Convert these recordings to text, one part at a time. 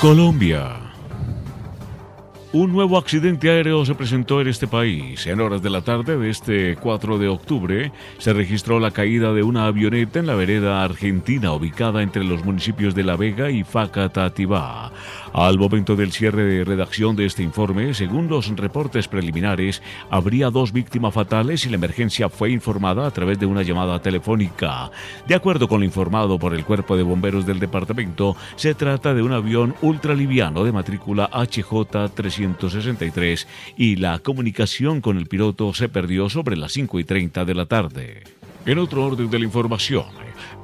Colombia. Un nuevo accidente aéreo se presentó en este país. En horas de la tarde de este 4 de octubre se registró la caída de una avioneta en la vereda argentina ubicada entre los municipios de La Vega y Facatativá. Al momento del cierre de redacción de este informe, según los reportes preliminares, habría dos víctimas fatales y la emergencia fue informada a través de una llamada telefónica. De acuerdo con lo informado por el Cuerpo de Bomberos del departamento, se trata de un avión ultraliviano de matrícula HJ363 y la comunicación con el piloto se perdió sobre las 5 y 30 de la tarde. En otro orden de la información,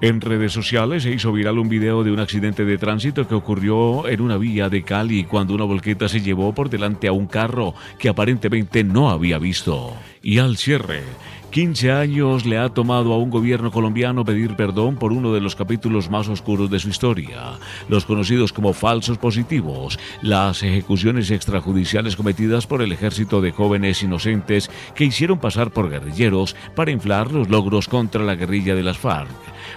en redes sociales se hizo viral un video de un accidente de tránsito que ocurrió en una vía de Cali cuando una volqueta se llevó por delante a un carro que aparentemente no había visto. Y al cierre, 15 años le ha tomado a un gobierno colombiano pedir perdón por uno de los capítulos más oscuros de su historia, los conocidos como falsos positivos, las ejecuciones extrajudiciales cometidas por el ejército de jóvenes inocentes que hicieron pasar por guerrilleros para inflar los logros contra la guerrilla de las FARC.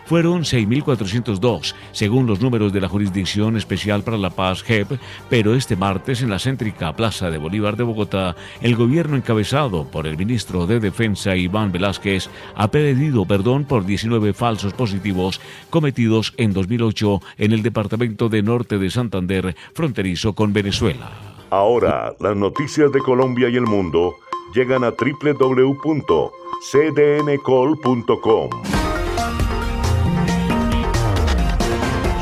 Fueron 6.402, según los números de la Jurisdicción Especial para la Paz JEP, pero este martes en la céntrica Plaza de Bolívar de Bogotá, el gobierno encabezado por el ministro de Defensa Iván Velázquez ha pedido perdón por 19 falsos positivos cometidos en 2008 en el departamento de Norte de Santander, fronterizo con Venezuela. Ahora, las noticias de Colombia y el mundo llegan a www.cdncol.com.